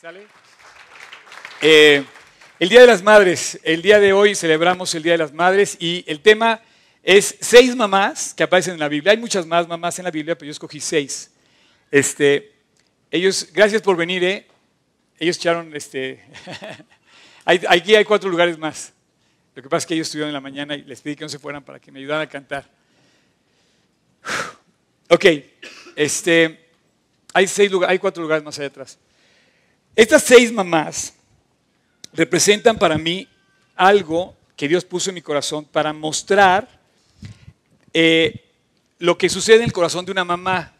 ¿Sale? Eh, el Día de las Madres. El día de hoy celebramos el Día de las Madres y el tema es seis mamás que aparecen en la Biblia. Hay muchas más mamás en la Biblia, pero yo escogí seis. Este, ellos, gracias por venir, ¿eh? Ellos echaron, este, aquí hay cuatro lugares más. Lo que pasa es que ellos estuvieron en la mañana y les pedí que no se fueran para que me ayudaran a cantar. Ok, este, hay, seis lugares, hay cuatro lugares más allá atrás. Estas seis mamás representan para mí algo que Dios puso en mi corazón para mostrar eh, lo que sucede en el corazón de una mamá.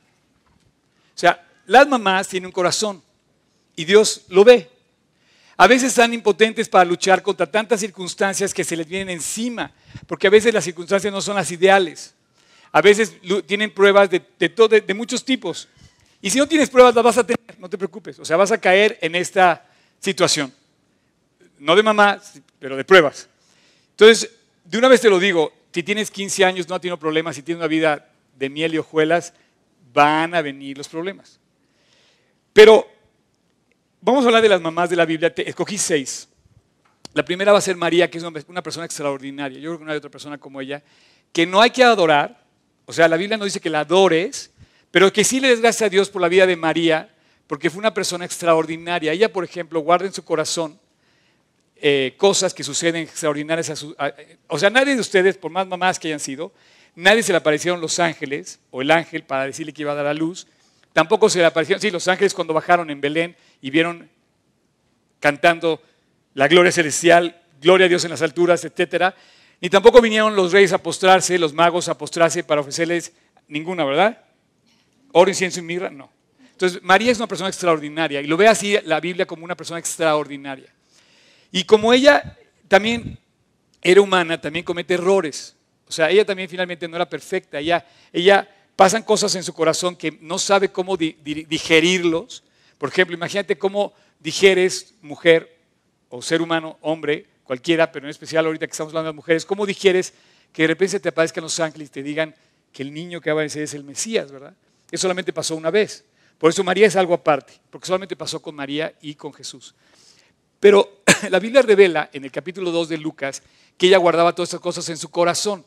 O sea, las mamás tienen un corazón y Dios lo ve. A veces están impotentes para luchar contra tantas circunstancias que se les vienen encima, porque a veces las circunstancias no son las ideales. A veces tienen pruebas de, de, de muchos tipos. Y si no tienes pruebas, las vas a tener, no te preocupes. O sea, vas a caer en esta situación. No de mamá, pero de pruebas. Entonces, de una vez te lo digo, si tienes 15 años, no has tenido problemas, si tienes una vida de miel y hojuelas, van a venir los problemas. Pero vamos a hablar de las mamás de la Biblia. Te escogí seis. La primera va a ser María, que es una persona extraordinaria. Yo creo que no hay otra persona como ella, que no hay que adorar. O sea, la Biblia no dice que la adores, pero que sí le des gracias a Dios por la vida de María, porque fue una persona extraordinaria. Ella, por ejemplo, guarda en su corazón eh, cosas que suceden extraordinarias a su... o sea, nadie de ustedes, por más mamás que hayan sido, nadie se le aparecieron los ángeles o el ángel para decirle que iba a dar a luz. Tampoco se le aparecieron, sí, los ángeles cuando bajaron en Belén y vieron cantando la gloria celestial, gloria a Dios en las alturas, etc. Ni tampoco vinieron los reyes a postrarse, los magos a postrarse para ofrecerles ninguna, ¿verdad? Oro, incienso y mirra, no. Entonces, María es una persona extraordinaria y lo ve así la Biblia como una persona extraordinaria. Y como ella también era humana, también comete errores. O sea, ella también finalmente no era perfecta. Ella, ella pasan cosas en su corazón que no sabe cómo digerirlos. Por ejemplo, imagínate cómo digieres, mujer o ser humano, hombre, cualquiera, pero en especial ahorita que estamos hablando de mujeres, cómo digieres que de repente te aparezcan los ángeles y te digan que el niño que va a nacer es el Mesías, ¿verdad? Eso solamente pasó una vez. Por eso María es algo aparte, porque solamente pasó con María y con Jesús. Pero la Biblia revela en el capítulo 2 de Lucas que ella guardaba todas estas cosas en su corazón.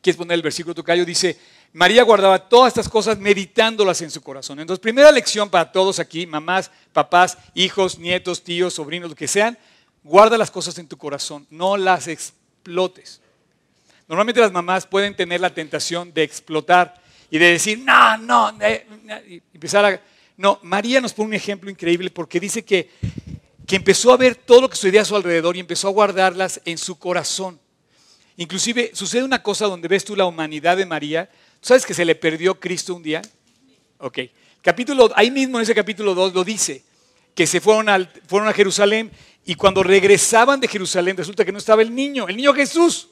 ¿Quieres poner el versículo tocayo? Dice, María guardaba todas estas cosas meditándolas en su corazón. Entonces, primera lección para todos aquí, mamás, papás, hijos, nietos, tíos, sobrinos, lo que sean, guarda las cosas en tu corazón, no las explotes. Normalmente las mamás pueden tener la tentación de explotar y de decir, no, no, empezar a... No, María nos pone un ejemplo increíble porque dice que, que empezó a ver todo lo que sucedía a su alrededor y empezó a guardarlas en su corazón. Inclusive sucede una cosa donde ves tú la humanidad de María. ¿Sabes que se le perdió Cristo un día? Ok. Capítulo, ahí mismo en ese capítulo 2 lo dice, que se fueron, al, fueron a Jerusalén y cuando regresaban de Jerusalén resulta que no estaba el niño, el niño Jesús.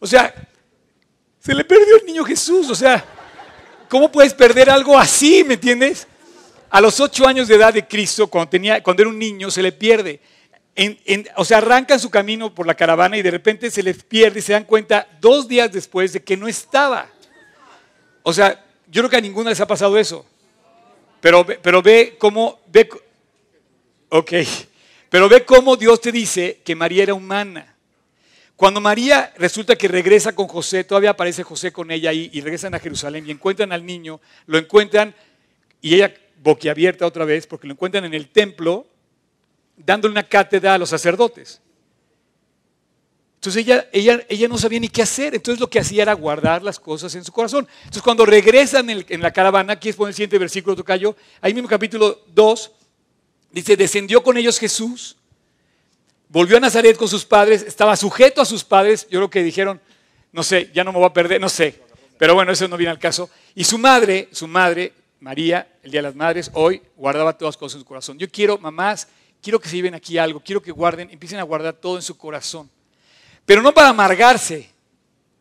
O sea, se le perdió el niño Jesús. O sea, ¿cómo puedes perder algo así? ¿Me entiendes? A los ocho años de edad de Cristo, cuando, tenía, cuando era un niño, se le pierde. o sea, arrancan su camino por la caravana y de repente se les pierde y se dan cuenta dos días después de que no estaba. O sea, yo creo que a ninguna les ha pasado eso. Pero, pero ve cómo, ve, ok, pero ve cómo Dios te dice que María era humana. Cuando María resulta que regresa con José, todavía aparece José con ella ahí y regresan a Jerusalén y encuentran al niño, lo encuentran y ella boquiabierta otra vez porque lo encuentran en el templo dándole una cátedra a los sacerdotes. Entonces ella, ella, ella no sabía ni qué hacer, entonces lo que hacía era guardar las cosas en su corazón. Entonces cuando regresan en, la caravana, aquí es poner el siguiente versículo, Tocayo, ahí mismo capítulo 2, dice, descendió con ellos Jesús Volvió a Nazaret con sus padres, estaba sujeto a sus padres, yo creo que dijeron, no sé, ya no me voy a perder, no sé, pero bueno, eso no viene al caso. Y su madre, su madre, María, el Día de las Madres, hoy guardaba todas las cosas en su corazón. Yo quiero, mamás, quiero que se lleven aquí algo, quiero que guarden, empiecen a guardar todo en su corazón. Pero no para amargarse,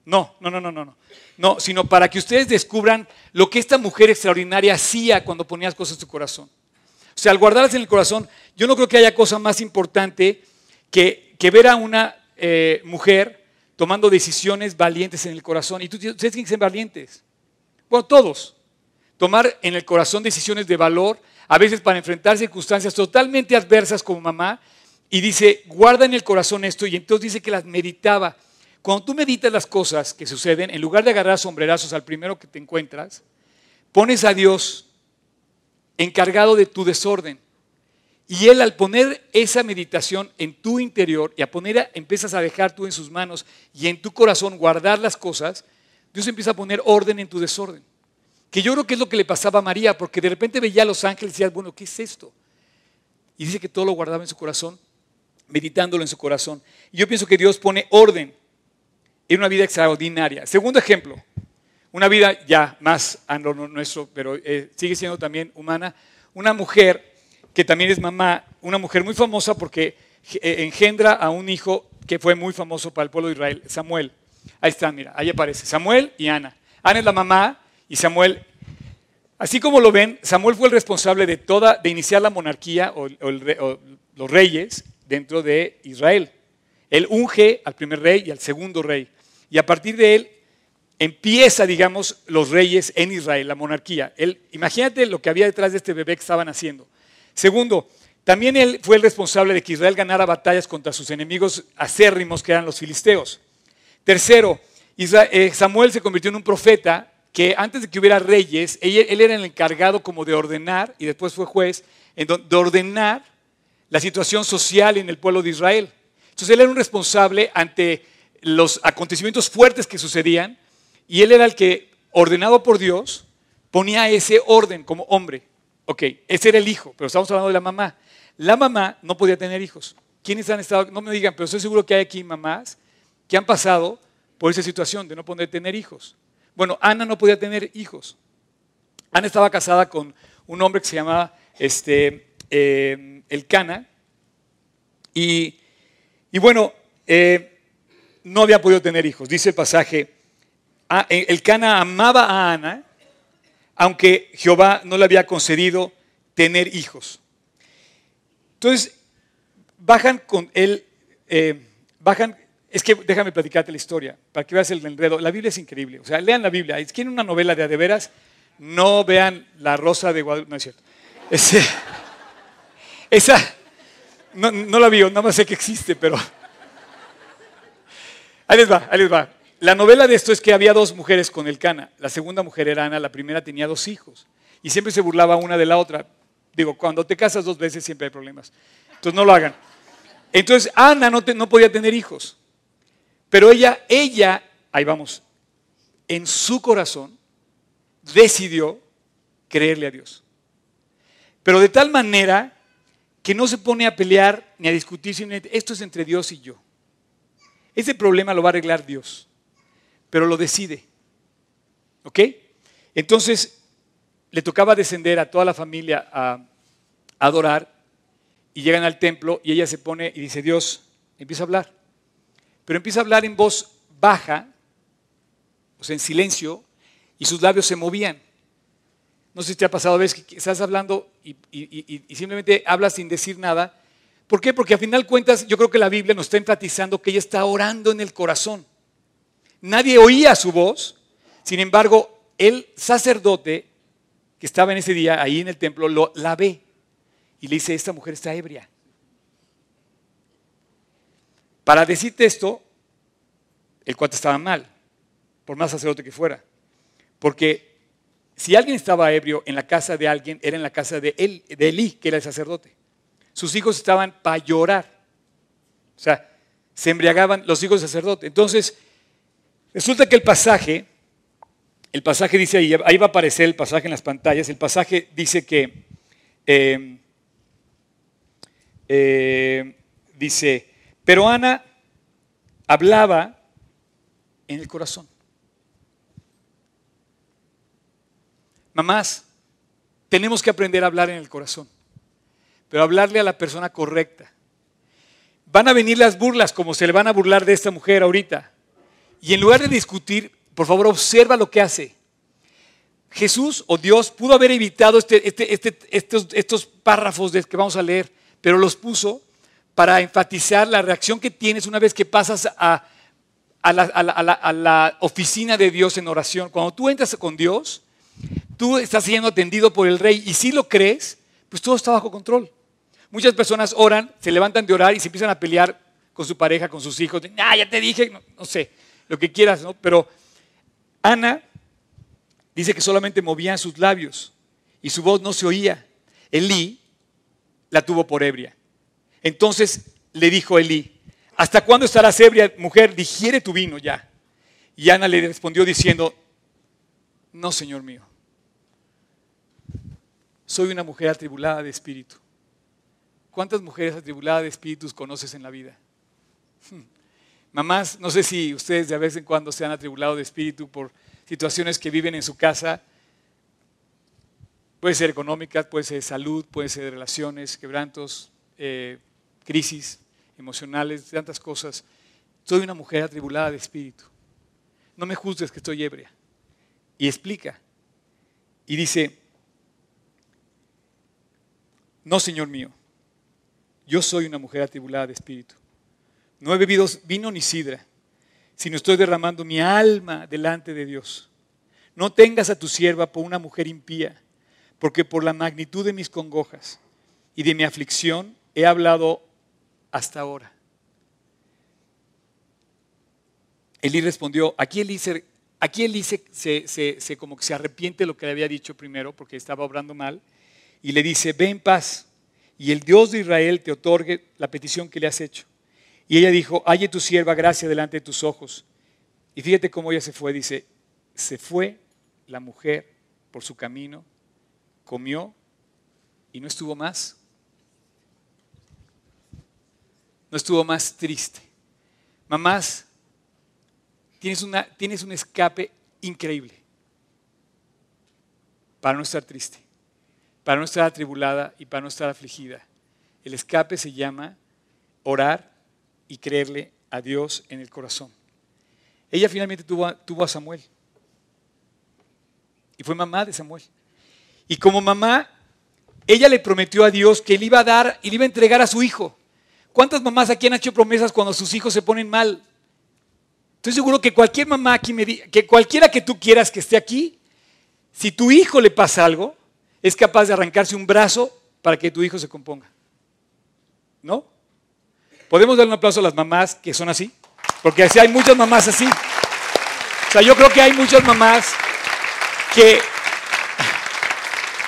no, no, no, no, no, no, no, sino para que ustedes descubran lo que esta mujer extraordinaria hacía cuando ponía cosas en su corazón. O sea, al guardarlas en el corazón, yo no creo que haya cosa más importante que, ver a una eh, mujer tomando decisiones valientes en el corazón. Y tú, ustedes tienen que ser valientes. Bueno, todos. tomar en el corazón decisiones de valor, a veces para enfrentar circunstancias totalmente adversas como mamá, y dice, guarda en el corazón esto, y entonces dice que las meditaba. Cuando tú meditas las cosas que suceden, en lugar de agarrar sombrerazos al primero que te encuentras, pones a Dios encargado de tu desorden. Y Él al poner esa meditación en tu interior y a poner, empiezas a dejar tú en sus manos y en tu corazón guardar las cosas, Dios empieza a poner orden en tu desorden. Que yo creo que es lo que le pasaba a María, porque de repente veía a los ángeles y decía, bueno, ¿qué es esto? Y dice que todo lo guardaba en su corazón, meditándolo en su corazón. Y yo pienso que Dios pone orden en una vida extraordinaria. Segundo ejemplo, una vida ya más a lo nuestro, pero eh, sigue siendo también humana, una mujer que también es mamá, una mujer muy famosa porque eh, engendra a un hijo que fue muy famoso para el pueblo de Israel, Samuel. Ahí está, mira, ahí aparece, Samuel y Ana. Ana es la mamá y Samuel, así como lo ven, Samuel fue el responsable de toda, de iniciar la monarquía o, los reyes dentro de Israel. Él unge al primer rey y al segundo rey. Y a partir de él empieza, digamos, los reyes en Israel, la monarquía. Él, imagínate lo que había detrás de este bebé que estaban haciendo. Segundo, también él fue el responsable de que Israel ganara batallas contra sus enemigos acérrimos, que eran los filisteos. Tercero, eh, Samuel se convirtió en un profeta que antes de que hubiera reyes, él era el encargado como de ordenar, y después fue juez, de ordenar la situación social en el pueblo de Israel. Entonces él era un responsable ante los acontecimientos fuertes que sucedían, y él era el que, ordenado por Dios, ponía ese orden como hombre. Ok, ese era el hijo, pero estamos hablando de la mamá. La mamá no podía tener hijos. ¿Quiénes han estado? No me digan, pero estoy seguro que hay aquí mamás que han pasado por esa situación de no poder tener hijos. Bueno, Ana no podía tener hijos. Ana estaba casada con un hombre que se llamaba este, eh, El Cana. Y, bueno, eh, no había podido tener hijos. Dice el pasaje, ah, el Cana amaba a Ana aunque Jehová no le había concedido tener hijos. Entonces, bajan con él, eh, bajan, es que déjame platicarte la historia, para que veas el enredo. La Biblia es increíble, o sea, lean la Biblia. Si quieren una novela de adeveras, no vean La Rosa de Guadalupe, no es cierto. esa, no, no la vi, nada más sé que existe, pero... Ahí les va, ahí les va. La novela de esto es que había dos mujeres con el Cana. La segunda mujer era Ana, la primera tenía dos hijos. Y siempre se burlaba una de la otra. Digo, cuando te casas dos veces siempre hay problemas. Entonces no lo hagan. Entonces Ana no, podía tener hijos. Pero ella, ella, ahí vamos, en su corazón decidió creerle a Dios. Pero de tal manera que no se pone a pelear ni a discutir, sino esto es entre Dios y yo. Ese problema lo va a arreglar Dios pero lo decide. ¿Ok? Entonces, le tocaba descender a toda la familia a, adorar y llegan al templo y ella se pone y dice, Dios, empieza a hablar. Pero empieza a hablar en voz baja, o sea, en silencio, y sus labios se movían. No sé si te ha pasado a veces que estás hablando y, y, simplemente hablas sin decir nada. ¿Por qué? Porque a final cuentas yo creo que la Biblia nos está enfatizando que ella está orando en el corazón. Nadie oía su voz. Sin embargo, el sacerdote que estaba en ese día ahí en el templo lo, la ve y le dice, esta mujer está ebria. Para decirte esto, el cuate estaba mal, por más sacerdote que fuera. Porque si alguien estaba ebrio en la casa de alguien, era en la casa de, él, de Elí, que era el sacerdote. Sus hijos estaban para llorar. O sea, se embriagaban los hijos del sacerdote. Entonces, Resulta que el pasaje, el pasaje dice ahí, ahí va a aparecer el pasaje en las pantallas, el pasaje dice que, eh, eh, dice, pero Ana hablaba en el corazón. Mamás, tenemos que aprender a hablar en el corazón, pero hablarle a la persona correcta. Van a venir las burlas como se le van a burlar de esta mujer ahorita. Y en lugar de discutir, por favor, observa lo que hace. Jesús o Dios pudo haber evitado este, este, este, estos, párrafos que vamos a leer, pero los puso para enfatizar la reacción que tienes una vez que pasas a, a, la, a la oficina de Dios en oración. Cuando tú entras con Dios, tú estás siendo atendido por el rey y si lo crees, pues todo está bajo control. Muchas personas oran, se levantan de orar y se empiezan a pelear con su pareja, con sus hijos. Ah, ya te dije, no, sé, lo que quieras, ¿no? Pero Ana dice que solamente movía sus labios y su voz no se oía. Elí la tuvo por ebria. Entonces le dijo Elí, ¿hasta cuándo estarás ebria, mujer? Digiere tu vino ya. Y Ana le respondió diciendo, no, Señor mío, soy una mujer atribulada de espíritu. ¿Cuántas mujeres atribuladas de espíritus conoces en la vida? Hmm. Mamás, no sé si ustedes de vez en cuando se han atribulado de espíritu por situaciones que viven en su casa. Puede ser económicas, puede ser salud, puede ser relaciones, quebrantos, eh, crisis emocionales, tantas cosas. Soy una mujer atribulada de espíritu. No me juzgues que estoy ebria. Y explica. Y dice, no, Señor mío, yo soy una mujer atribulada de espíritu. No he bebido vino ni sidra, sino estoy derramando mi alma delante de Dios. No tengas a tu sierva por una mujer impía, porque por la magnitud de mis congojas y de mi aflicción he hablado hasta ahora. Elí respondió, aquí Elí, se, aquí se, como que se arrepiente de lo que le había dicho primero, porque estaba obrando mal, y le dice, ve en paz y el Dios de Israel te otorgue la petición que le has hecho. Y ella dijo, halle tu sierva gracia delante de tus ojos. Y fíjate cómo ella se fue, dice, se fue la mujer por su camino, comió y no estuvo más. No estuvo más triste. Mamás, tienes, una, tienes un escape increíble para no estar triste para no estar atribulada y para no estar afligida. El escape se llama orar y creerle a Dios en el corazón. Ella finalmente tuvo a, tuvo a Samuel. Y fue mamá de Samuel. Y como mamá, ella le prometió a Dios que le iba a dar y le iba a entregar a su hijo. ¿Cuántas mamás aquí han hecho promesas cuando sus hijos se ponen mal? Estoy seguro que cualquier mamá aquí que cualquiera que tú quieras que esté aquí, si tu hijo le pasa algo, es capaz de arrancarse un brazo para que tu hijo se componga. ¿No? ¿Podemos dar un aplauso a las mamás que son así? Porque así hay muchas mamás así. O sea, yo creo que hay muchas mamás que,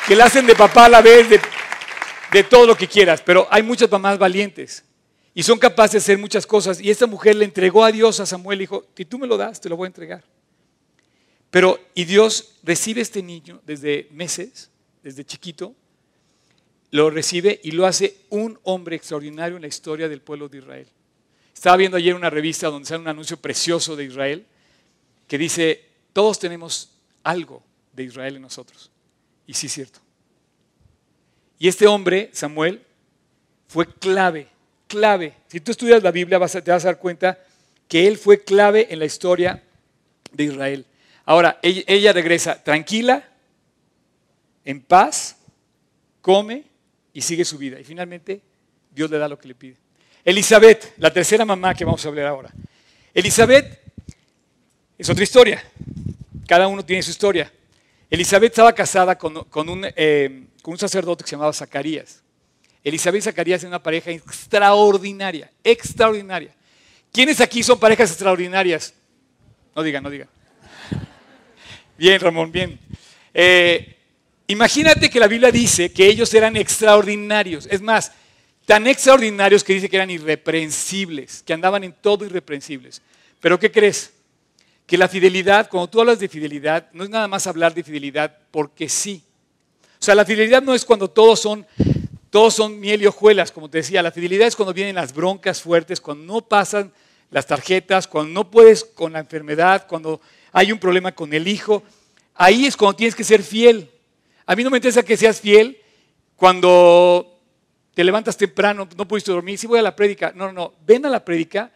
que la hacen de papá a la vez, de, de todo lo que quieras, pero hay muchas mamás valientes y son capaces de hacer muchas cosas. Y esta mujer le entregó a Dios a Samuel y dijo, si tú me lo das, te lo voy a entregar. Pero, y Dios recibe a este niño desde meses desde chiquito, lo recibe y lo hace un hombre extraordinario en la historia del pueblo de Israel. Estaba viendo ayer una revista donde sale un anuncio precioso de Israel que dice, todos tenemos algo de Israel en nosotros. Y sí es cierto. Y este hombre, Samuel, fue clave, clave. Si tú estudias la Biblia vas te vas a dar cuenta que él fue clave en la historia de Israel. Ahora, ella regresa tranquila, en paz, come y sigue su vida. Y finalmente Dios le da lo que le pide. Elizabeth, la tercera mamá que vamos a hablar ahora. Elizabeth es otra historia. Cada uno tiene su historia. Elizabeth estaba casada con, un, eh, con un sacerdote que se llamaba Zacarías. Elizabeth y Zacarías eran una pareja extraordinaria, extraordinaria. ¿Quiénes aquí son parejas extraordinarias? No digan, no digan. Bien, Ramón, bien. Eh, Imagínate que la Biblia dice que ellos eran extraordinarios. Es más, tan extraordinarios que dice que eran irreprensibles, que andaban en todo irreprensibles. Pero ¿qué crees? Que la fidelidad, cuando tú hablas de fidelidad, no es nada más hablar de fidelidad porque sí. O sea, la fidelidad no es cuando todos son, todos son miel y hojuelas, como te decía. La fidelidad es cuando vienen las broncas fuertes, cuando no pasan las tarjetas, cuando no puedes con la enfermedad, cuando hay un problema con el hijo. Ahí es cuando tienes que ser fiel. A mí no me interesa que seas fiel cuando te levantas temprano, no pudiste dormir, si voy a la prédica. No, no, no, ven a la prédica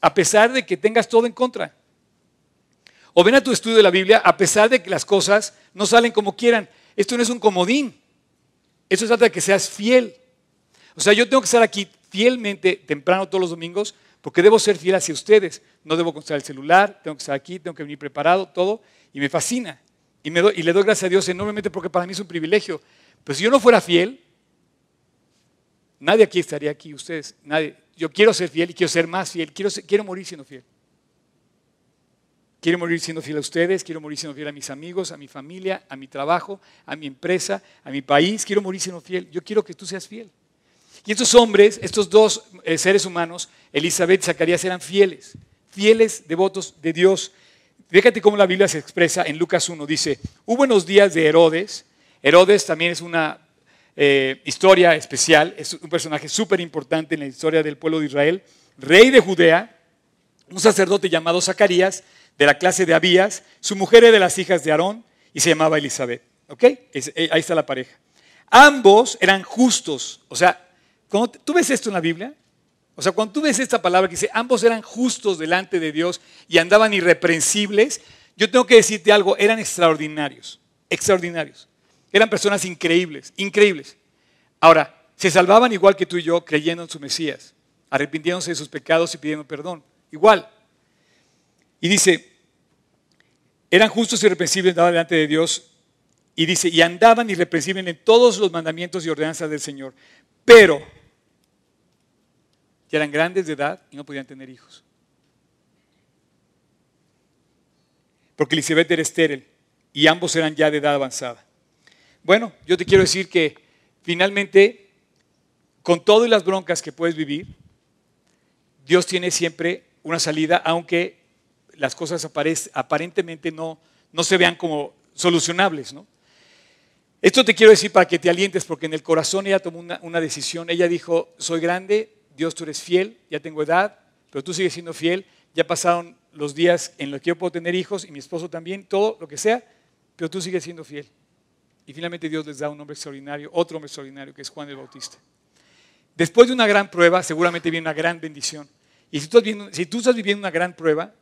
a pesar de que tengas todo en contra. O ven a tu estudio de la Biblia a pesar de que las cosas no salen como quieran. Esto no es un comodín. Eso trata de que seas fiel. O sea, yo tengo que estar aquí fielmente temprano todos los domingos porque debo ser fiel hacia ustedes. No debo contestar el celular, tengo que estar aquí, tengo que venir preparado, todo. Y me fascina. Y, le doy gracias a Dios enormemente porque para mí es un privilegio. Pero si yo no fuera fiel, nadie aquí estaría aquí, ustedes, nadie. Yo quiero ser fiel y quiero ser más fiel, quiero, quiero morir siendo fiel. Quiero morir siendo fiel a ustedes, quiero morir siendo fiel a mis amigos, a mi familia, a mi trabajo, a mi empresa, a mi país. Quiero morir siendo fiel. Yo quiero que tú seas fiel. Y estos hombres, estos dos eh, seres humanos, Elizabeth y Zacarías, eran fieles, fieles, devotos de Dios. Fíjate cómo la Biblia se expresa en Lucas 1. Dice, hubo unos días de Herodes. Herodes también es una eh, historia especial, es un personaje súper importante en la historia del pueblo de Israel. Rey de Judea, un sacerdote llamado Zacarías, de la clase de Abías. Su mujer era de las hijas de Aarón y se llamaba Elizabeth. ¿Ok? Eh, ahí está la pareja. Ambos eran justos. O sea, cuando tú ves esto en la Biblia, o sea, cuando tú ves esta palabra que dice, ambos eran justos delante de Dios y andaban irreprensibles, yo tengo que decirte algo, eran extraordinarios, extraordinarios. Eran personas increíbles, increíbles. Ahora, se salvaban igual que tú y yo creyendo en su Mesías, arrepintiéndose de sus pecados y pidiendo perdón. Igual. Y dice, eran justos y irreprensibles, andaban delante de Dios. Y dice, y andaban irreprensibles en todos los mandamientos y ordenanzas del Señor. Pero, ya eran grandes de edad y no podían tener hijos. Porque Elizabeth era estéril y ambos eran ya de edad avanzada. Bueno, yo te quiero decir que finalmente, con todas las broncas que puedes vivir, Dios tiene siempre una salida, aunque las cosas aparentemente no, no se vean como solucionables. ¿no? Esto te quiero decir para que te alientes, porque en el corazón ella tomó una, una decisión. Ella dijo, soy grande, Dios tú eres fiel, ya tengo edad, pero tú sigues siendo fiel. Ya pasaron los días en los que yo puedo tener hijos y mi esposo también, todo lo que sea, pero tú sigues siendo fiel. Y finalmente Dios les da un hombre extraordinario, otro hombre extraordinario, que es Juan el Bautista. Después de una gran prueba, seguramente viene una gran bendición. Y si tú, si tú estás viviendo una gran prueba,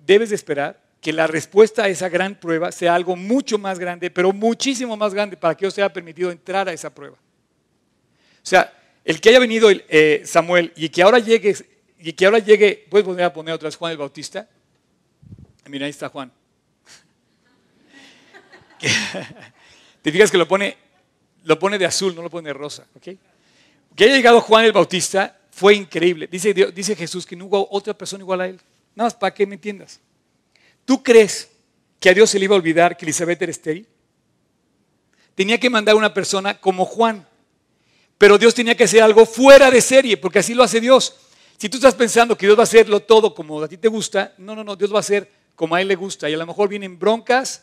debes de esperar que la respuesta a esa gran prueba sea algo mucho más grande, pero muchísimo más grande para que os sea permitido entrar a esa prueba. O sea, el que haya venido eh, Samuel y que ahora llegue, y que ahora llegue, puedes volver a poner otra vez Juan el Bautista. Mira, ahí está Juan. Te fijas que lo pone, lo pone de azul, no lo pone de rosa. Que haya llegado Juan el Bautista fue increíble. Dice, dice Jesús que no hubo otra persona igual a él. Nada más para que me entiendas. ¿Tú crees que a Dios se le iba a olvidar que Elizabeth era estéril? Tenía que mandar una persona como Juan. Pero Dios tenía que hacer algo fuera de serie, porque así lo hace Dios. Si tú estás pensando que Dios va a hacerlo todo como a ti te gusta, no, no, no, Dios va a hacer como a Él le gusta. Y a lo mejor vienen broncas,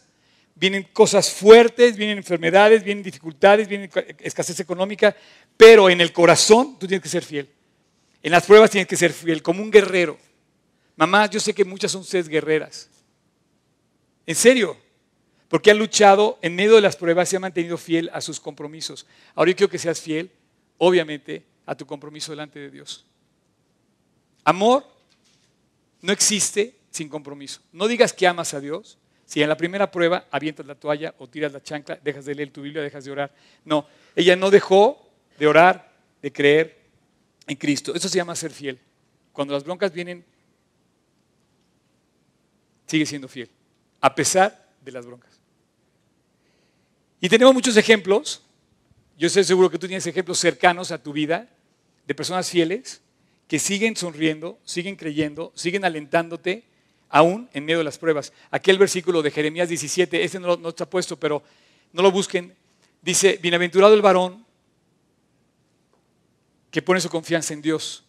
vienen cosas fuertes, vienen enfermedades, vienen dificultades, vienen escasez económica, pero en el corazón tú tienes que ser fiel. En las pruebas tienes que ser fiel, como un guerrero. Mamá, yo sé que muchas son ustedes guerreras. En serio, porque han luchado en medio de las pruebas y han mantenido fiel a sus compromisos. Ahora yo quiero que seas fiel, obviamente, a tu compromiso delante de Dios. Amor no existe sin compromiso. No digas que amas a Dios si en la primera prueba avientas la toalla o tiras la chancla, dejas de leer tu Biblia, dejas de orar. No, ella no dejó de orar, de creer en Cristo. Eso se llama ser fiel. Cuando las broncas vienen sigue siendo fiel, a pesar de las broncas. Y tenemos muchos ejemplos. Yo estoy seguro que tú tienes ejemplos cercanos a tu vida de personas fieles que siguen sonriendo, siguen creyendo, siguen alentándote aún en medio de las pruebas. Aquel versículo de Jeremías 17, este no, no está puesto, pero no lo busquen. Dice, bienaventurado el varón que pone su confianza en Dios.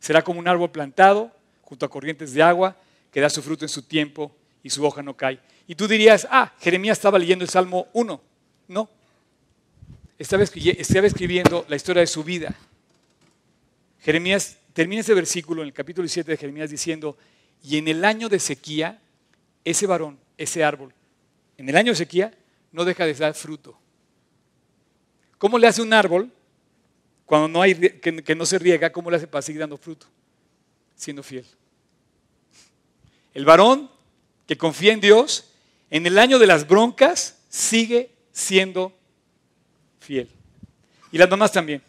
Será como un árbol plantado junto a corrientes de agua que da su fruto en su tiempo y su hoja no cae. Y tú dirías, ah, Jeremías estaba leyendo el Salmo 1. No. Estaba, escribiendo la historia de su vida. Jeremías termina ese versículo en el capítulo 7 de Jeremías diciendo, y en el año de sequía, ese varón, ese árbol, en el año de sequía, no deja de dar fruto. ¿Cómo le hace un árbol cuando no que, no se riega? ¿Cómo le hace para seguir dando fruto? Siendo fiel. El varón que confía en Dios, en el año de las broncas, sigue siendo fiel. Y las mamás también.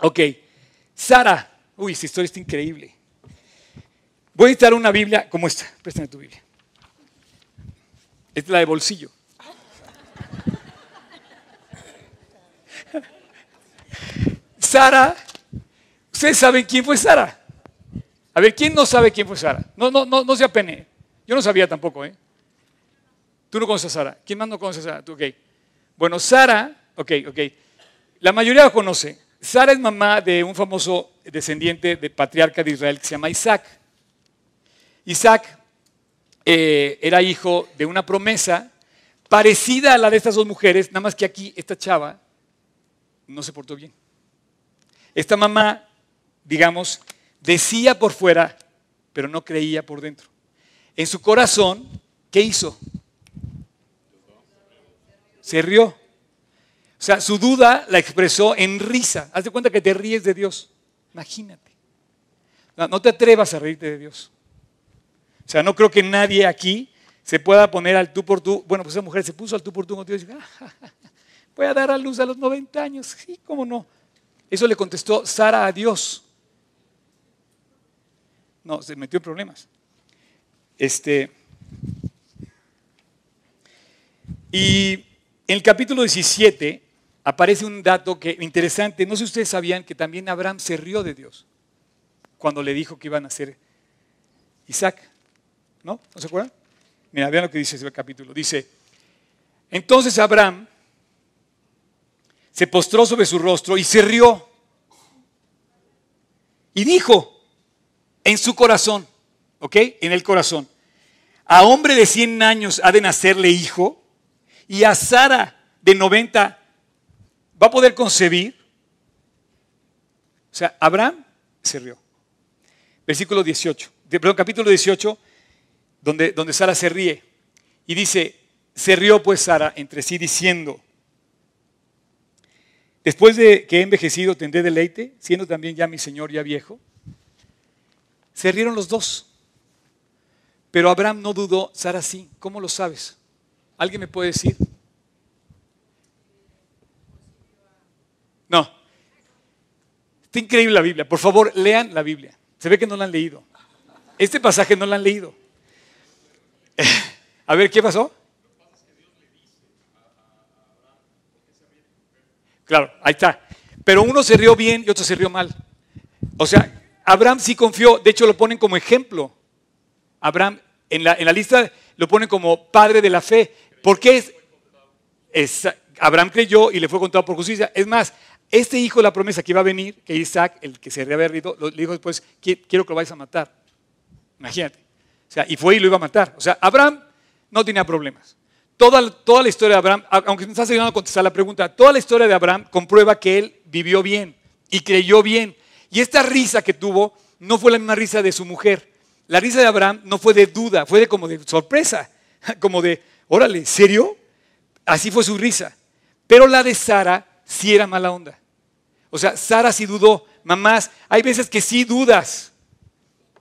Ok, Sara. Uy, esta historia está increíble. Voy a editar una Biblia como esta. Préstame tu Biblia. Es la de bolsillo. Sara, ¿ustedes saben quién fue Sara? A ver, ¿quién no sabe quién fue Sara? No, no, no, no se apene. Yo no sabía tampoco, ¿eh? Tú no conoces a Sara. ¿Quién más no conoce a Sara? Tú, ok. Bueno, Sara, ok, ok. La mayoría lo conoce. Sara es mamá de un famoso descendiente de patriarca de Israel que se llama Isaac. Isaac eh, era hijo de una promesa parecida a la de estas dos mujeres, nada más que aquí esta chava no se portó bien. Esta mamá, digamos, decía por fuera, pero no creía por dentro. En su corazón, ¿qué hizo? Se rió. O sea, su duda la expresó en risa. Haz de cuenta que te ríes de Dios. Imagínate. No, te atrevas a reírte de Dios. O sea, no creo que nadie aquí se pueda poner al tú por tú. Bueno, pues esa mujer se puso al tú por tú con Dios y dijo, ah, voy a dar a luz a los 90 años. Sí, cómo no. Eso le contestó Sara a Dios. No, se metió en problemas. Este. Y en el capítulo 17 aparece un dato que interesante. No sé si ustedes sabían que también Abraham se rió de Dios cuando le dijo que iban a ser Isaac. ¿No? ¿No se acuerdan? Mira, vean lo que dice ese capítulo. Dice, entonces Abraham se postró sobre su rostro y se rió. Y dijo en su corazón, ¿ok? En el corazón, a hombre de 100 años ha de nacerle hijo y a Sara de 90 va a poder concebir. O sea, Abraham se rió. Versículo 18, perdón, capítulo 18, donde, donde Sara se ríe. Y dice, se rió pues Sara entre sí diciendo, después de que he envejecido tendré deleite, siendo también ya mi señor ya viejo. Se rieron los dos. Pero Abraham no dudó, Sara sí. ¿Cómo lo sabes? ¿Alguien me puede decir? No. Está increíble la Biblia. Por favor, lean la Biblia. Se ve que no la han leído. Este pasaje no lo han leído. A ver, ¿qué pasó? Claro, ahí está. Pero uno se rió bien y otro se rió mal. O sea, Abraham sí confió, de hecho lo ponen como ejemplo. Abraham en la, en la lista lo ponen como padre de la fe. ¿Por qué? Es, Abraham creyó y le fue contado por justicia. Es más, este hijo de la promesa que iba a venir, que Isaac, el que se había rido, le dijo después, quiero que lo vayas a matar. Imagínate. O sea, y fue y lo iba a matar. O sea, Abraham no tenía problemas. Toda, toda la historia de Abraham, aunque me estás ayudando a contestar la pregunta, toda la historia de Abraham comprueba que él vivió bien y creyó bien. Y esta risa que tuvo no fue la misma risa de su mujer. La risa de Abraham no fue de duda, fue de como de sorpresa, como de, órale, ¿serio? Así fue su risa. Pero la de Sara sí era mala onda. O sea, Sara sí dudó. Mamás, hay veces que sí dudas.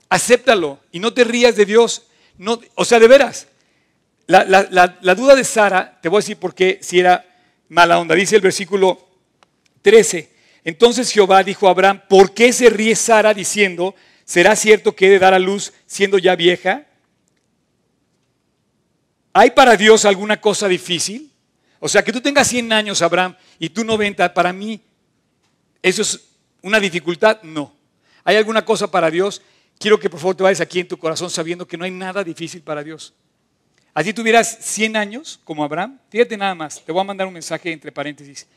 Acéptalo y no te rías de Dios. No, o sea, de veras. La, la duda de Sara, te voy a decir por qué si era mala onda. Dice el versículo 13. Entonces Jehová dijo a Abraham, ¿por qué se ríe Sara diciendo, ¿será cierto que he de dar a luz siendo ya vieja? ¿Hay para Dios alguna cosa difícil? O sea, que tú tengas 100 años, Abraham, y tú 90, para mí, ¿eso es una dificultad? No. ¿Hay alguna cosa para Dios? Quiero que por favor te vayas aquí en tu corazón sabiendo que no hay nada difícil para Dios. Así tuvieras 100 años, como Abraham, fíjate nada más, te voy a mandar un mensaje entre paréntesis.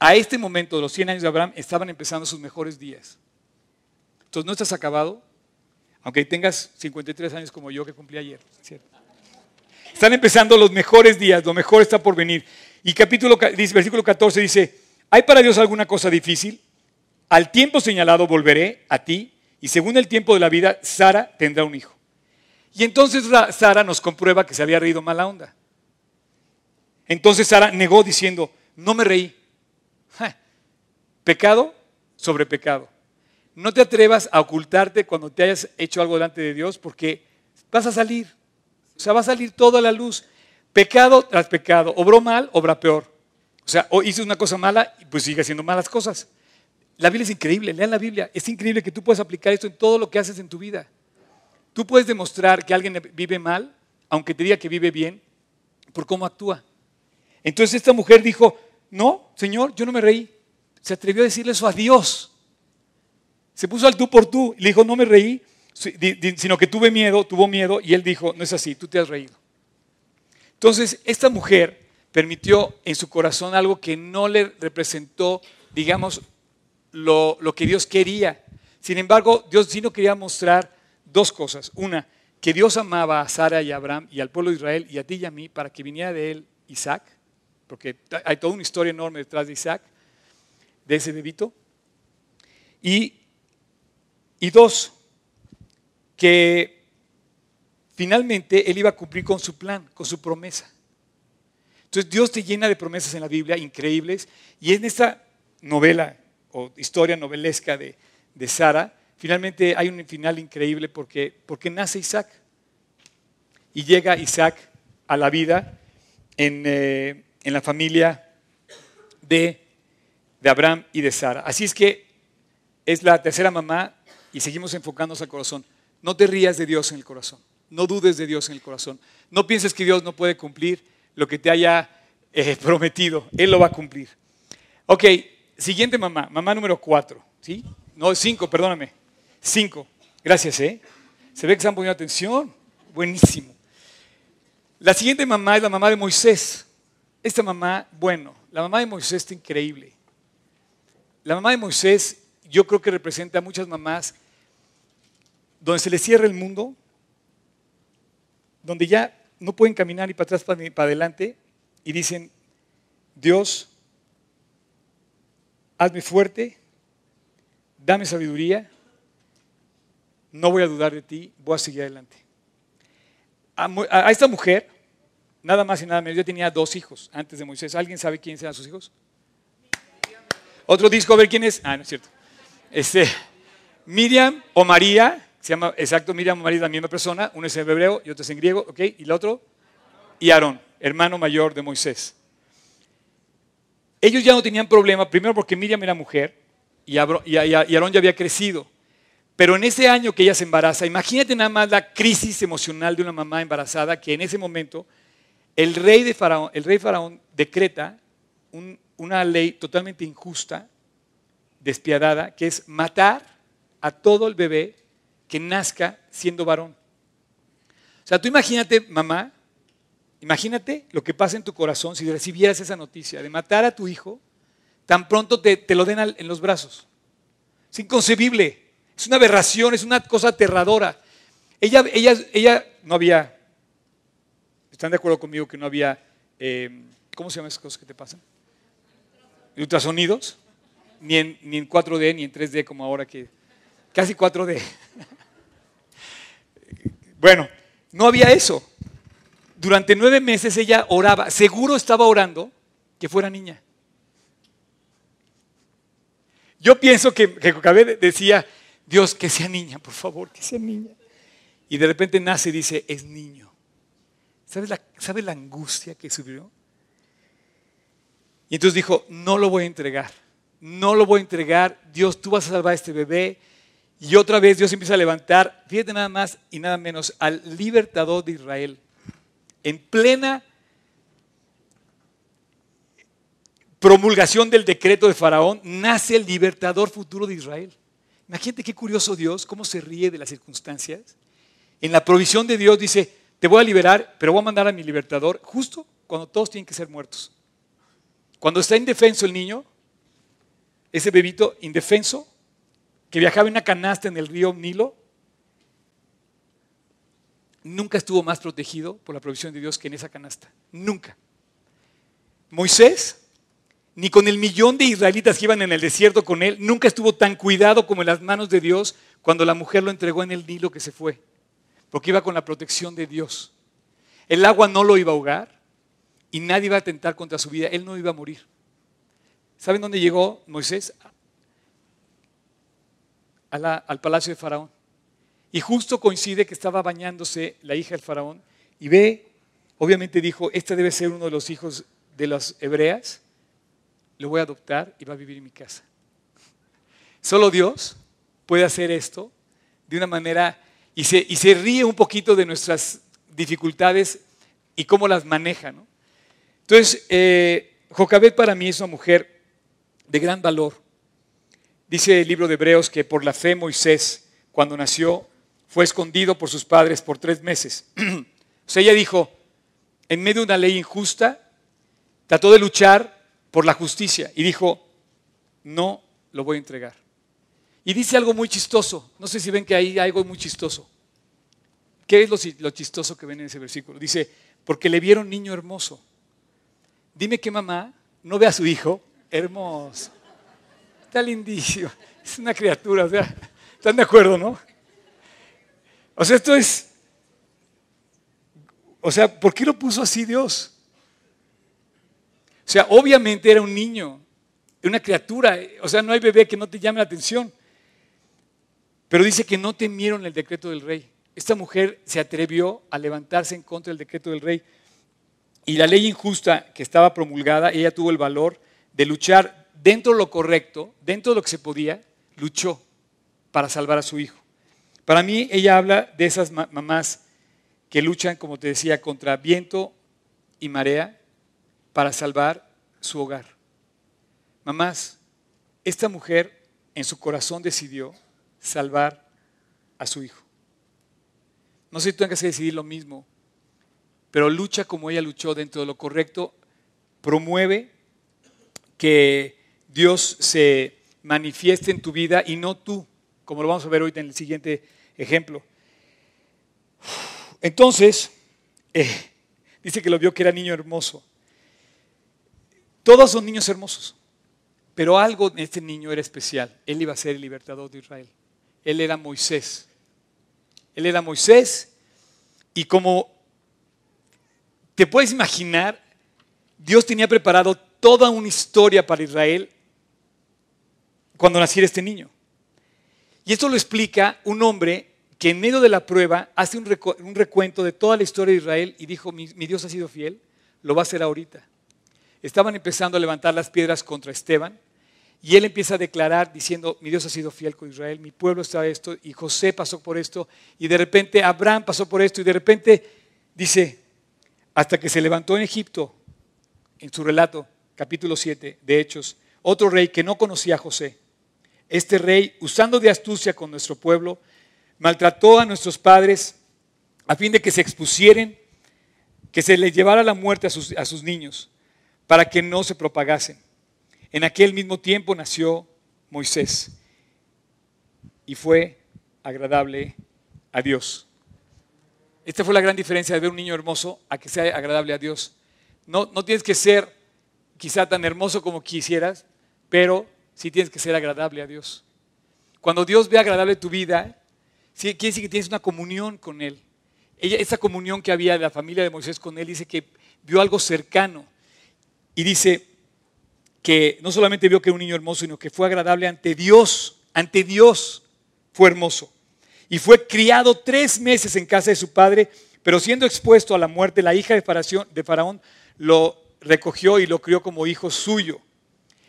A este momento, los 100 años de Abraham estaban empezando sus mejores días. Entonces no estás acabado, aunque tengas 53 años como yo que cumplí ayer, ¿cierto? Están empezando los mejores días, lo mejor está por venir. Y capítulo, versículo 14 dice, ¿hay para Dios alguna cosa difícil? Al tiempo señalado volveré a ti y según el tiempo de la vida, Sara tendrá un hijo. Y entonces Sara nos comprueba que se había reído mala onda. Entonces Sara negó diciendo, no me reí. Pecado sobre pecado. No te atrevas a ocultarte cuando te hayas hecho algo delante de Dios porque vas a salir. O sea, va a salir toda la luz. Pecado tras pecado. Obró mal, obra peor. O sea, o hice una cosa mala y pues sigue haciendo malas cosas. La Biblia es increíble, lean la Biblia. Es increíble que tú puedas aplicar esto en todo lo que haces en tu vida. Tú puedes demostrar que alguien vive mal, aunque te diga que vive bien, por cómo actúa. Entonces esta mujer dijo, no, Señor, yo no me reí. Se atrevió a decirle eso a Dios. Se puso al tú por tú le dijo, no me reí, sino que tuve miedo, tuvo miedo y él dijo, no es así, tú te has reído. Entonces esta mujer permitió en su corazón algo que no le representó, digamos, lo, que Dios quería. Sin embargo, Dios sí no quería mostrar dos cosas. Una, que Dios amaba a Sara y a Abraham y al pueblo de Israel y a ti y a mí para que viniera de él Isaac, porque hay toda una historia enorme detrás de Isaac, de ese bebito. Y, y dos, que finalmente él iba a cumplir con su plan, con su promesa. Entonces Dios te llena de promesas en la Biblia increíbles y en esta novela o historia novelesca de, de Sara, Finalmente hay un final increíble porque, porque nace Isaac. Y llega Isaac a la vida en, eh, la familia de, de, Abraham y de Sara. Así es que es la tercera mamá y seguimos enfocándonos al corazón. No te rías de Dios en el corazón. No dudes de Dios en el corazón. No pienses que Dios no puede cumplir lo que te haya eh, prometido. Él lo va a cumplir. Ok, siguiente mamá, mamá número cuatro. ¿sí? No, cinco, perdóname. Cinco. Gracias, ¿eh? Se ve que están poniendo atención. Buenísimo. La siguiente mamá es la mamá de Moisés. Esta mamá, bueno, la mamá de Moisés está increíble. La mamá de Moisés, yo creo que representa a muchas mamás donde se les cierra el mundo, donde ya no pueden caminar ni para atrás ni para adelante y dicen, Dios, hazme fuerte, dame sabiduría, no voy a dudar de ti, voy a seguir adelante. A, esta mujer, nada más y nada menos, yo tenía dos hijos antes de Moisés. ¿Alguien sabe quiénes eran sus hijos? Otro disco, a ver quién es. Ah, no es cierto. Este, Miriam o María, se llama exacto Miriam María, la misma persona, uno es en hebreo y otro es en griego, ¿ok? Y el otro, y Aarón, hermano mayor de Moisés. Ellos ya no tenían problema, primero porque Miriam era mujer y Aarón ya había crecido. Pero en ese año que ella se embaraza, imagínate nada más la crisis emocional de una mamá embarazada que en ese momento el rey de Faraón, el rey Faraón decreta una ley totalmente injusta, despiadada, que es matar a todo el bebé que nazca siendo varón. O sea, tú imagínate, mamá, imagínate lo que pasa en tu corazón si recibieras esa noticia de matar a tu hijo, tan pronto te, te lo den en los brazos. Es inconcebible. Es una aberración, es una cosa aterradora. Ella, ella, no había, ¿están de acuerdo conmigo que no había, eh, ¿cómo se llaman esas cosas que te pasan? Ultrasonidos, ni en, ni en 4D, ni en 3D como ahora que, casi 4D. bueno, no había eso. Durante nueve meses ella oraba, seguro estaba orando que fuera niña. Yo pienso que, que decía, Dios, que sea niña, por favor, que sea niña. Y de repente nace y dice, es niño. ¿Sabes la, la angustia que sufrió? Y entonces dijo, no lo voy a entregar, no lo voy a entregar, Dios, tú vas a salvar a este bebé. Y otra vez Dios empieza a levantar, fíjate nada más y nada menos, al libertador de Israel. En plena promulgación del decreto de Faraón, nace el libertador futuro de Israel. Imagínate qué curioso Dios, cómo se ríe de las circunstancias. En la provisión de Dios dice, te voy a liberar, pero voy a mandar a mi libertador justo cuando todos tienen que ser muertos. Cuando está indefenso el niño, ese bebito indefenso, que viajaba en una canasta en el río Nilo, nunca estuvo más protegido por la provisión de Dios que en esa canasta. Nunca. Moisés ni con el millón de israelitas que iban en el desierto con él, nunca estuvo tan cuidado como en las manos de Dios cuando la mujer lo entregó en el Nilo que se fue, porque iba con la protección de Dios. El agua no lo iba a ahogar y nadie iba a atentar contra su vida, él no iba a morir. ¿Saben dónde llegó Moisés? Al palacio de Faraón. Y justo coincide que estaba bañándose la hija del Faraón y ve, obviamente dijo, este debe ser uno de los hijos de las hebreas lo voy a adoptar y va a vivir en mi casa. Solo Dios puede hacer esto de una manera y se, y se ríe un poquito de nuestras dificultades y cómo las maneja. ¿no? Entonces, eh, Jocabet para mí es una mujer de gran valor. Dice el libro de Hebreos que por la fe Moisés, cuando nació, fue escondido por sus padres por tres meses. o sea, ella dijo, en medio de una ley injusta, trató de luchar por la justicia y dijo, no lo voy a entregar. Y dice algo muy chistoso, no sé si ven que ahí hay algo muy chistoso. ¿Qué es lo, chistoso que ven en ese versículo? Dice, porque le vieron niño hermoso. Dime que mamá no ve a su hijo hermoso. Está lindísimo. Es una criatura, o sea, ¿están de acuerdo, no? O sea, esto es... O sea, ¿por qué lo puso así Dios? O sea, obviamente era un niño, una criatura. O sea, no hay bebé que no te llame la atención. Pero dice que no temieron el decreto del rey. Esta mujer se atrevió a levantarse en contra del decreto del rey. Y la ley injusta que estaba promulgada, ella tuvo el valor de luchar dentro de lo correcto, dentro de lo que se podía, luchó para salvar a su hijo. Para mí, ella habla de esas mamás que luchan, como te decía, contra viento y marea para salvar su hogar. Mamás, esta mujer en su corazón decidió salvar a su hijo. No sé si tengas que decidir lo mismo, pero lucha como ella luchó dentro de lo correcto, promueve que Dios se manifieste en tu vida y no tú, como lo vamos a ver hoy en el siguiente ejemplo. Entonces, eh, dice que lo vio que era niño hermoso. Todos son niños hermosos, pero algo en este niño era especial. Él iba a ser el libertador de Israel. Él era Moisés. Él era Moisés y como te puedes imaginar, Dios tenía preparado toda una historia para Israel cuando naciera este niño. Y esto lo explica un hombre que en medio de la prueba hace un, recuento de toda la historia de Israel y dijo, mi, mi Dios ha sido fiel, lo va a hacer ahorita. Estaban empezando a levantar las piedras contra Esteban y él empieza a declarar diciendo, mi Dios ha sido fiel con Israel, mi pueblo está esto, y José pasó por esto, y de repente Abraham pasó por esto, y de repente dice, hasta que se levantó en Egipto, en su relato, capítulo 7 de Hechos, otro rey que no conocía a José. Este rey, usando de astucia con nuestro pueblo, maltrató a nuestros padres a fin de que se expusieren, que se les llevara la muerte a sus, a sus niños, para que no se propagasen. En aquel mismo tiempo nació Moisés y fue agradable a Dios. Esta fue la gran diferencia de ver un niño hermoso a que sea agradable a Dios. No, no tienes que ser quizá tan hermoso como quisieras, pero sí tienes que ser agradable a Dios. Cuando Dios ve agradable tu vida, quiere decir que tienes una comunión con Él. Ella, esa comunión que había de la familia de Moisés con Él, dice que vio algo cercano. Y dice, que no solamente vio que era un niño hermoso, sino que fue agradable ante Dios, ante Dios fue hermoso. Y fue criado tres meses en casa de su padre, pero siendo expuesto a la muerte, la hija de Faraón, lo recogió y lo crió como hijo suyo.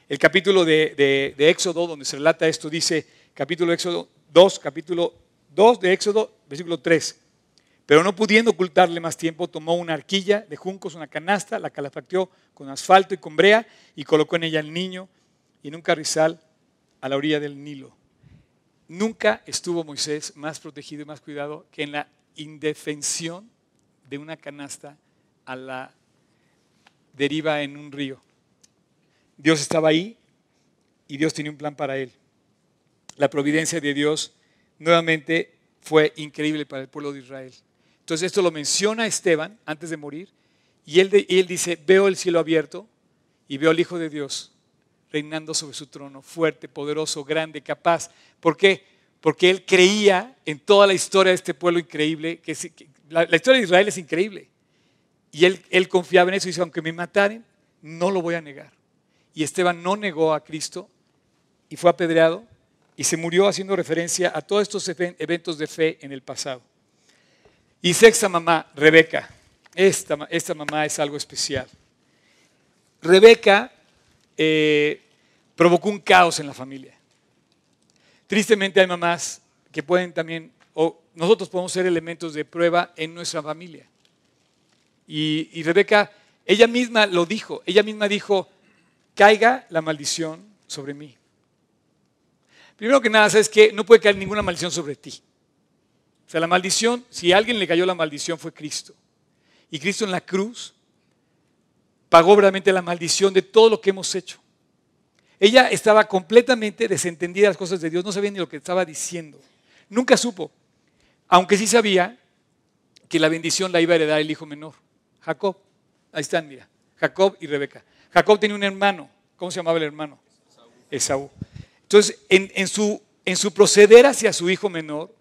El capítulo de, de Éxodo, donde se relata esto, dice, capítulo de Éxodo 2, capítulo 2 de Éxodo, versículo 3. Pero no pudiendo ocultarle más tiempo, tomó una arquilla de juncos, una canasta, la calafacteó con asfalto y con brea y colocó en ella al niño y en un carrizal a la orilla del Nilo. Nunca estuvo Moisés más protegido y más cuidado que en la indefensión de una canasta a la deriva en un río. Dios estaba ahí y Dios tenía un plan para él. La providencia de Dios nuevamente fue increíble para el pueblo de Israel. Entonces esto lo menciona Esteban antes de morir y él, él dice, veo el cielo abierto y veo al Hijo de Dios reinando sobre su trono, fuerte, poderoso, grande, capaz. ¿Por qué? Porque él creía en toda la historia de este pueblo increíble, que, la, historia de Israel es increíble. Y él, él confiaba en eso y dice, aunque me mataren, no lo voy a negar. Y Esteban no negó a Cristo y fue apedreado y se murió haciendo referencia a todos estos eventos de fe en el pasado. Y sexta mamá, Rebeca. Esta, esta mamá es algo especial. Rebeca eh, provocó un caos en la familia. Tristemente hay mamás que pueden también, o nosotros podemos ser elementos de prueba en nuestra familia. Y, y Rebeca, ella misma lo dijo, ella misma dijo, caiga la maldición sobre mí. Primero que nada, ¿sabes qué? No puede caer ninguna maldición sobre ti. O sea, la maldición, si a alguien le cayó la maldición fue Cristo. Y Cristo en la cruz pagó verdaderamente la maldición de todo lo que hemos hecho. Ella estaba completamente desentendida de las cosas de Dios, no sabía ni lo que estaba diciendo. Nunca supo, aunque sí sabía que la bendición la iba a heredar el hijo menor, Jacob. Ahí están, mira, Jacob y Rebeca. Jacob tenía un hermano, ¿cómo se llamaba el hermano? Esaú. Entonces, en, su, proceder hacia su hijo menor,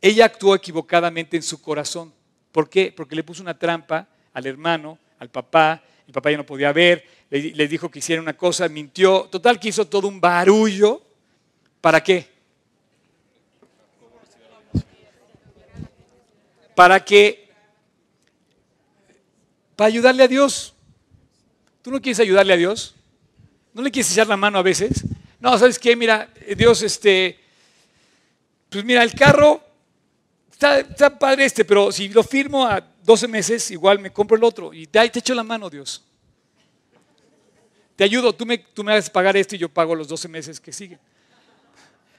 ella actuó equivocadamente en su corazón. ¿Por qué? Porque le puso una trampa al hermano, al papá, el papá ya no podía ver, le, dijo que hiciera una cosa, mintió, total que hizo todo un barullo. ¿Para qué? Para que, para ayudarle a Dios. ¿Tú no quieres ayudarle a Dios? ¿No le quieres echar la mano a veces? No, ¿sabes qué? Mira, Dios, este, pues mira, el carro está, padre este, pero si lo firmo a 12 meses, igual me compro el otro. Y te, te echo la mano, Dios. Te ayudo, tú me, tú me haces pagar esto y yo pago los 12 meses que siguen.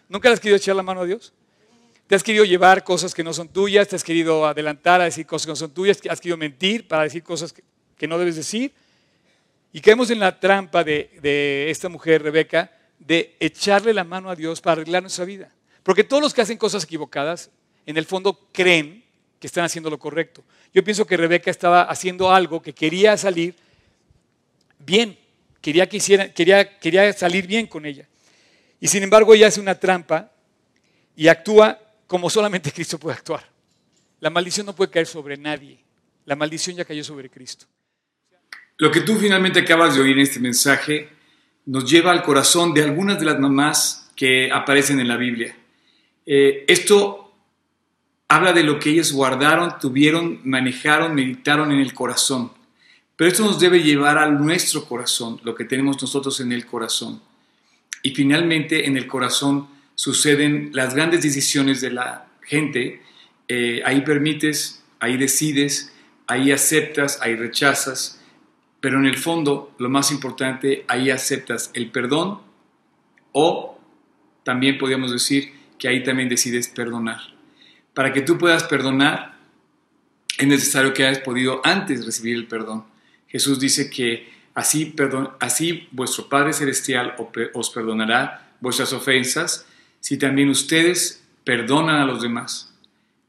¿Nunca le has querido echar la mano a Dios? ¿Te has querido llevar cosas que no son tuyas? ¿Te has querido adelantar a decir cosas que no son tuyas? ¿Has querido mentir para decir cosas que, no debes decir? Y caemos en la trampa de, de esta mujer, Rebeca, de echarle la mano a Dios para arreglar nuestra vida. Porque todos los que hacen cosas equivocadas en el fondo creen que están haciendo lo correcto. Yo pienso que Rebeca estaba haciendo algo que quería salir bien, quería, que hiciera, quería, quería salir bien con ella. Y sin embargo ella hace una trampa y actúa como solamente Cristo puede actuar. La maldición no puede caer sobre nadie. La maldición ya cayó sobre Cristo. Lo que tú finalmente acabas de oír en este mensaje nos lleva al corazón de algunas de las mamás que aparecen en la Biblia. Eh, esto habla de lo que ellos guardaron, tuvieron, manejaron, meditaron en el corazón. Pero esto nos debe llevar a nuestro corazón, lo que tenemos nosotros en el corazón. Y finalmente en el corazón suceden las grandes decisiones de la gente. Eh, ahí permites, ahí decides, ahí aceptas, ahí rechazas. Pero en el fondo, lo más importante, ahí aceptas el perdón o también podríamos decir que ahí también decides perdonar. Para que tú puedas perdonar, es necesario que hayas podido antes recibir el perdón. Jesús dice que así, vuestro Padre Celestial os perdonará vuestras ofensas si también ustedes perdonan a los demás.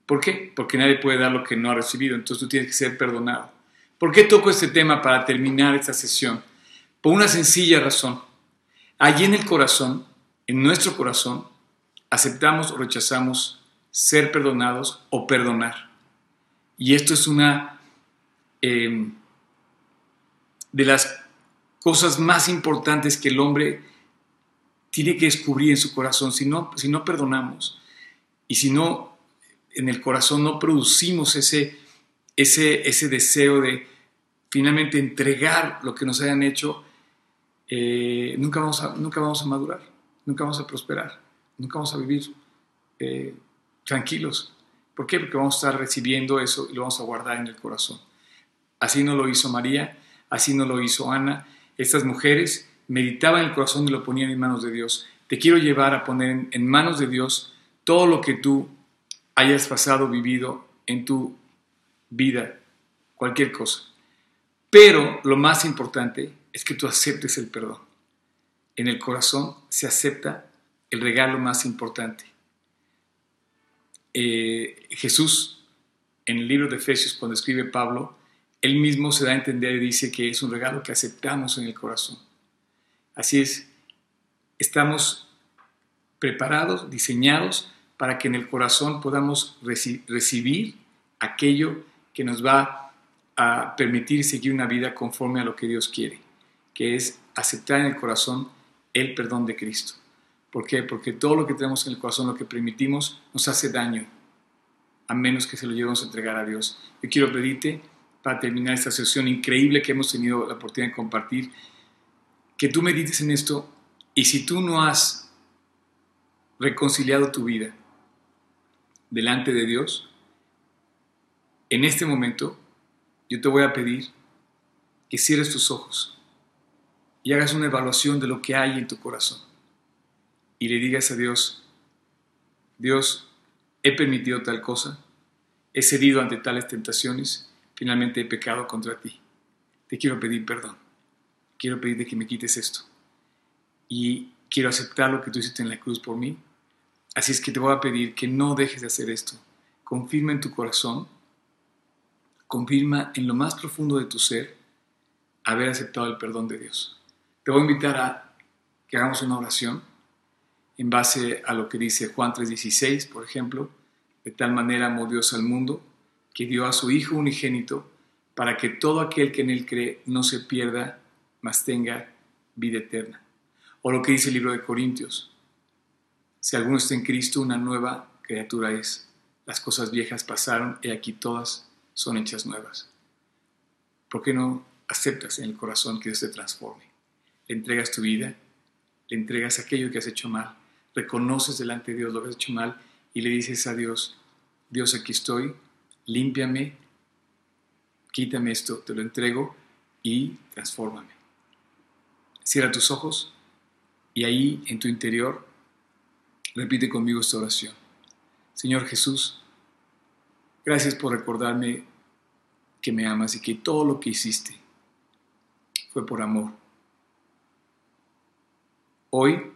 ¿Por qué? Porque nadie puede dar lo que no ha recibido, entonces tú tienes que ser perdonado. ¿Por qué toco este tema para terminar esta sesión? Por una sencilla razón. Allí en el corazón, en nuestro corazón, aceptamos o rechazamos ser perdonados o perdonar. Y esto es una em, de las cosas más importantes que el hombre tiene que descubrir en su corazón. Si no, si no perdonamos y si no en el corazón no producimos ese, ese, ese deseo de finalmente entregar lo que nos hayan hecho, eh, nunca, vamos a, nunca vamos a madurar, nunca vamos a prosperar, nunca vamos a vivir eh, tranquilos. ¿Por qué? Porque vamos a estar recibiendo eso y lo vamos a guardar en el corazón. Así no lo hizo María, así no lo hizo Ana. Estas mujeres meditaban el corazón y lo ponían en manos de Dios. Te quiero llevar a poner en manos de Dios todo lo que tú hayas pasado, vivido en tu vida, cualquier cosa. Pero lo más importante es que tú aceptes el perdón. En el corazón se acepta el regalo más importante, eh, Jesús, en el libro de Efesios, cuando escribe Pablo, él mismo se da a entender y dice que es un regalo que aceptamos en el corazón. Así es, estamos preparados, diseñados para que en el corazón podamos recibir aquello que nos va a permitir seguir una vida conforme a lo que Dios quiere, que es aceptar en el corazón el perdón de Cristo. ¿Por qué? Porque todo lo que tenemos en el corazón, lo que permitimos, nos hace daño, a menos que se lo llevemos a entregar a Dios. Yo quiero pedirte, para terminar esta sesión increíble que hemos tenido la oportunidad de compartir, que tú medites en esto y si tú no has reconciliado tu vida delante de Dios, en este momento yo te voy a pedir que cierres tus ojos y hagas una evaluación de lo que hay en tu corazón. Y le digas a Dios, Dios, he permitido tal cosa, he cedido ante tales tentaciones, finalmente he pecado contra ti. Te quiero pedir perdón. Quiero pedirte que me quites esto. Y quiero aceptar lo que tú hiciste en la cruz por mí. Así es que te voy a pedir que no dejes de hacer esto. Confirma en tu corazón, confirma en lo más profundo de tu ser haber aceptado el perdón de Dios. Te voy a invitar a que hagamos una oración en base a lo que dice Juan 3:16, por ejemplo, de tal manera amó Dios al mundo que dio a su Hijo unigénito para que todo aquel que en él cree no se pierda, mas tenga vida eterna. O lo que dice el libro de Corintios, si alguno está en Cristo, una nueva criatura es. Las cosas viejas pasaron y aquí todas son hechas nuevas. ¿Por qué no aceptas en el corazón que Dios te transforme? Le entregas tu vida, le entregas aquello que has hecho mal, reconoces delante de Dios lo que has hecho mal y le dices a Dios, Dios aquí estoy, límpiame, quítame esto, te lo entrego y transfórmame. Cierra tus ojos y ahí en tu interior repite conmigo esta oración. Señor Jesús, gracias por recordarme que me amas y que todo lo que hiciste fue por amor. Hoy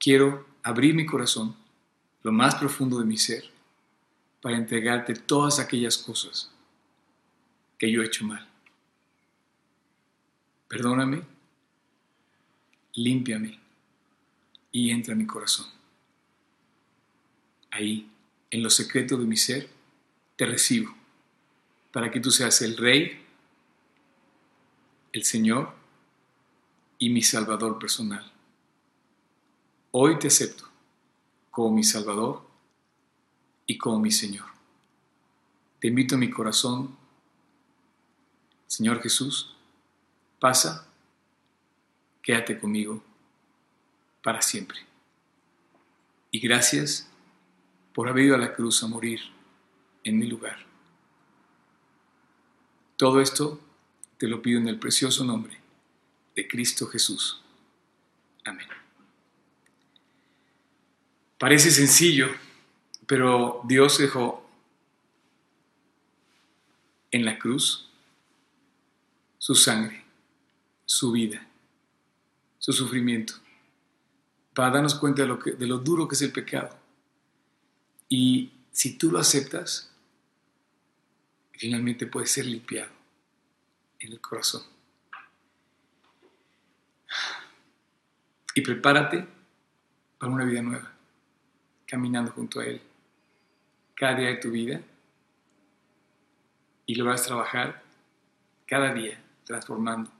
quiero abrir mi corazón, lo más profundo de mi ser, para entregarte todas aquellas cosas que yo he hecho mal. Perdóname, límpiame y entra en mi corazón. Ahí, en lo secreto de mi ser, te recibo para que tú seas el Rey, el Señor y mi Salvador personal. Hoy te acepto como mi Salvador y como mi Señor. Te invito a mi corazón, Señor Jesús, pasa, quédate conmigo para siempre. Y gracias por haber ido a la cruz a morir en mi lugar. Todo esto te lo pido en el precioso nombre de Cristo Jesús. Amén. Parece sencillo, pero Dios dejó en la cruz su sangre, su vida, su sufrimiento, para darnos cuenta de lo, de lo duro que es el pecado y si tú lo aceptas, finalmente puedes ser limpiado en el corazón. Y prepárate para una vida nueva, caminando junto a Él cada día de tu vida y lo vas a trabajar cada día, transformando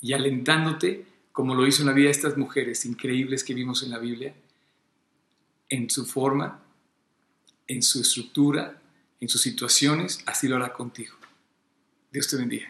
y alentándote como lo hizo en la vida de estas mujeres increíbles que vimos en la Biblia, en su forma en su estructura, en sus situaciones, así lo hará contigo. Dios te bendiga.